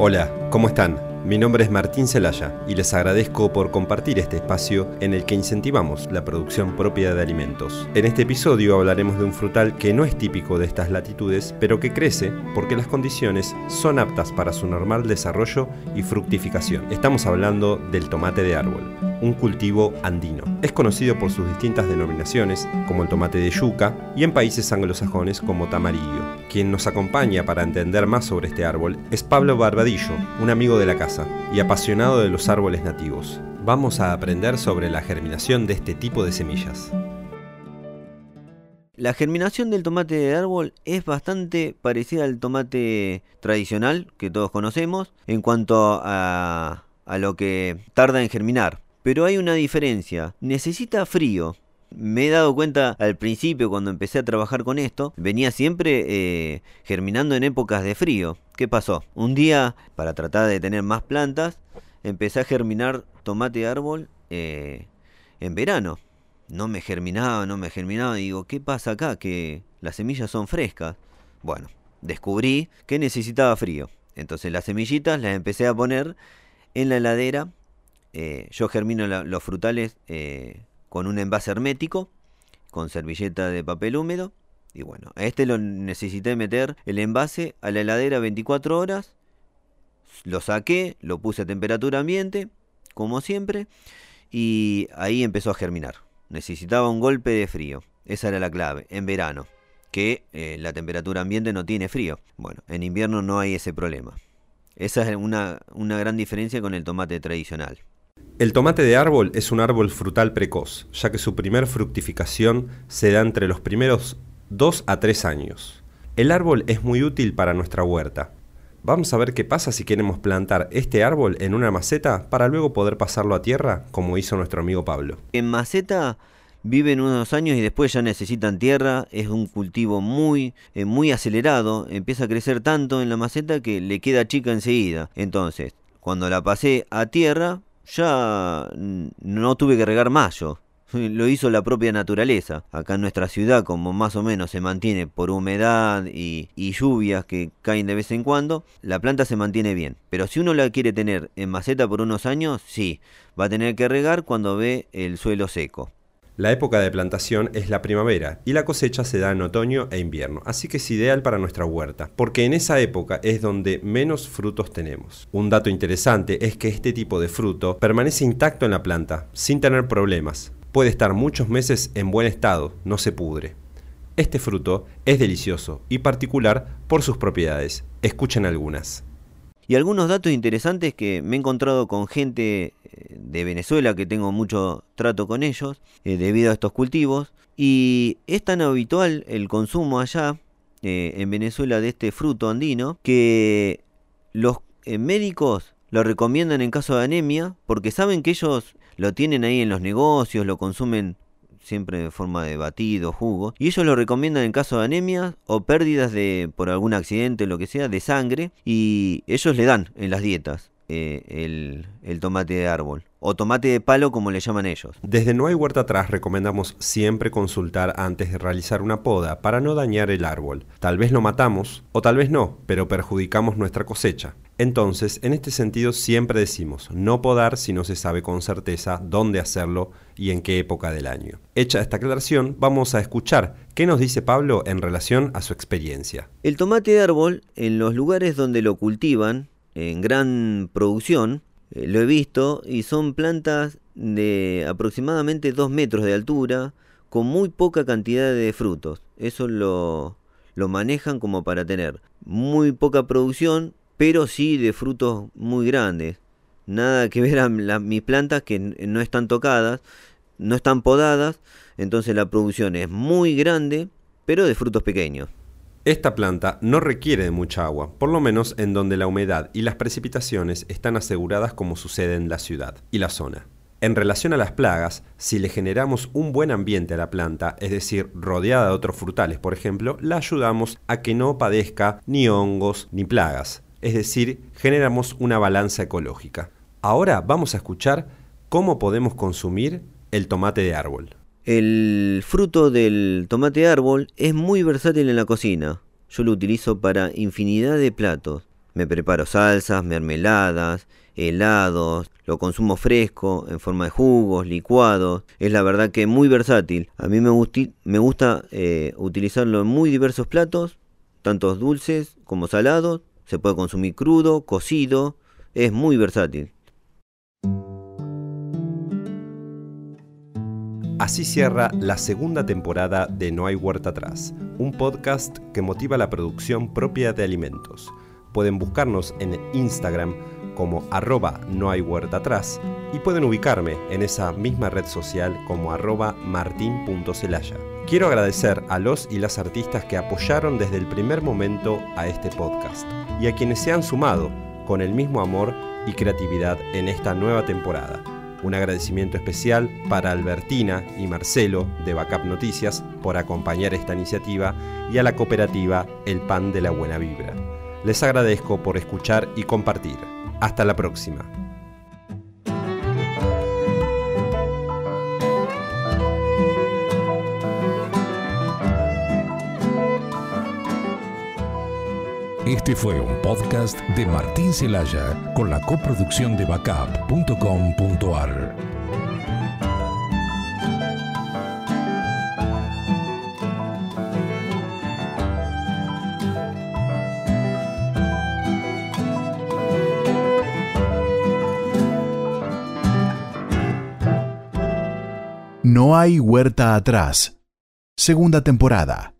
Hola, ¿cómo están? Mi nombre es Martín Celaya y les agradezco por compartir este espacio en el que incentivamos la producción propia de alimentos. En este episodio hablaremos de un frutal que no es típico de estas latitudes, pero que crece porque las condiciones son aptas para su normal desarrollo y fructificación. Estamos hablando del tomate de árbol un cultivo andino. Es conocido por sus distintas denominaciones, como el tomate de yuca, y en países anglosajones como tamarillo. Quien nos acompaña para entender más sobre este árbol es Pablo Barbadillo, un amigo de la casa y apasionado de los árboles nativos. Vamos a aprender sobre la germinación de este tipo de semillas. La germinación del tomate de árbol es bastante parecida al tomate tradicional que todos conocemos en cuanto a, a lo que tarda en germinar. Pero hay una diferencia. Necesita frío. Me he dado cuenta al principio cuando empecé a trabajar con esto, venía siempre eh, germinando en épocas de frío. ¿Qué pasó? Un día, para tratar de tener más plantas, empecé a germinar tomate árbol eh, en verano. No me germinaba, no me germinaba. Y digo, ¿qué pasa acá? Que las semillas son frescas. Bueno, descubrí que necesitaba frío. Entonces las semillitas las empecé a poner en la heladera eh, yo germino los frutales eh, con un envase hermético, con servilleta de papel húmedo. Y bueno, a este lo necesité meter el envase a la heladera 24 horas. Lo saqué, lo puse a temperatura ambiente, como siempre, y ahí empezó a germinar. Necesitaba un golpe de frío. Esa era la clave, en verano, que eh, la temperatura ambiente no tiene frío. Bueno, en invierno no hay ese problema. Esa es una, una gran diferencia con el tomate tradicional. El tomate de árbol es un árbol frutal precoz, ya que su primer fructificación se da entre los primeros 2 a 3 años. El árbol es muy útil para nuestra huerta. Vamos a ver qué pasa si queremos plantar este árbol en una maceta para luego poder pasarlo a tierra, como hizo nuestro amigo Pablo. En maceta viven unos años y después ya necesitan tierra, es un cultivo muy, eh, muy acelerado, empieza a crecer tanto en la maceta que le queda chica enseguida. Entonces, cuando la pasé a tierra, ya no tuve que regar más yo. Lo hizo la propia naturaleza. Acá en nuestra ciudad, como más o menos se mantiene por humedad y, lluvias que caen de vez en cuando, la planta se mantiene bien. Pero si uno la quiere tener en maceta por unos años, sí, va a tener que regar cuando ve el suelo seco. La época de plantación es la primavera y la cosecha se da en otoño e invierno, así que es ideal para nuestra huerta, porque en esa época es donde menos frutos tenemos. Un dato interesante es que este tipo de fruto permanece intacto en la planta, sin tener problemas. Puede estar muchos meses en buen estado, no se pudre. Este fruto es delicioso y particular por sus propiedades. Escuchen algunas. Y algunos datos interesantes que me he encontrado con gente de Venezuela, que tengo mucho trato con ellos, eh, debido a estos cultivos. Y es tan habitual el consumo allá, eh, en Venezuela, de este fruto andino, que los médicos lo recomiendan en caso de anemia, porque saben que ellos lo tienen ahí en los negocios, lo consumen siempre de forma de batido, jugo, y ellos lo recomiendan en caso de anemia o pérdidas de por algún accidente, lo que sea, de sangre, y ellos le dan en las dietas. Eh, el, el, tomate de árbol o tomate de palo como le llaman ellos. Desde No hay huerta atrás recomendamos siempre consultar antes de realizar una poda para no dañar el árbol. Tal vez lo matamos o tal vez no, pero perjudicamos nuestra cosecha. Entonces, en este sentido siempre decimos no podar si no se sabe con certeza dónde hacerlo y en qué época del año. Hecha esta aclaración, vamos a escuchar qué nos dice Pablo en relación a su experiencia. El tomate de árbol, en los lugares donde lo cultivan, en gran producción, eh, lo he visto, y son plantas de aproximadamente 2 metros de altura, con muy poca cantidad de frutos. Eso lo, lo manejan como para tener muy poca producción pero sí de frutos muy grandes. Nada que ver a mis plantas que no están tocadas, no están podadas, entonces la producción es muy grande, pero de frutos pequeños. Esta planta no requiere de mucha agua, por lo menos en donde la humedad y las precipitaciones están aseguradas como sucede en la ciudad y la zona. En relación a las plagas, si le generamos un buen ambiente a la planta, es decir, rodeada de otros frutales, por ejemplo, la ayudamos a que no padezca ni hongos ni plagas es decir, generamos una balanza ecológica. Ahora vamos a escuchar cómo podemos consumir el tomate de árbol. El fruto del tomate árbol es muy versátil en la cocina. Yo lo utilizo para infinidad de platos. Me preparo salsas, mermeladas, helados, lo consumo fresco, en forma de jugos, licuados. Es la verdad que muy versátil. A mí me, me gusta eh, utilizarlo en muy diversos platos, tanto dulces como salados. Se puede consumir crudo, cocido. Es muy versátil. Así cierra la segunda temporada de No hay huerta atrás, un podcast que motiva la producción propia de alimentos. Pueden buscarnos en Instagram como arroba no hay huerta atrás y pueden ubicarme en esa misma red social como arroba. Quiero agradecer a los y las artistas que apoyaron desde el primer momento a este podcast y a quienes se han sumado con el mismo amor y creatividad en esta nueva temporada. Un agradecimiento especial para Albertina y Marcelo de Backup Noticias por acompañar esta iniciativa y a la cooperativa El Pan de la Buena Vibra. Les agradezco por escuchar y compartir. Hasta la próxima. Este fue un podcast de Martín Celaya con la coproducción de backup.com.ar. No hay huerta atrás. Segunda temporada.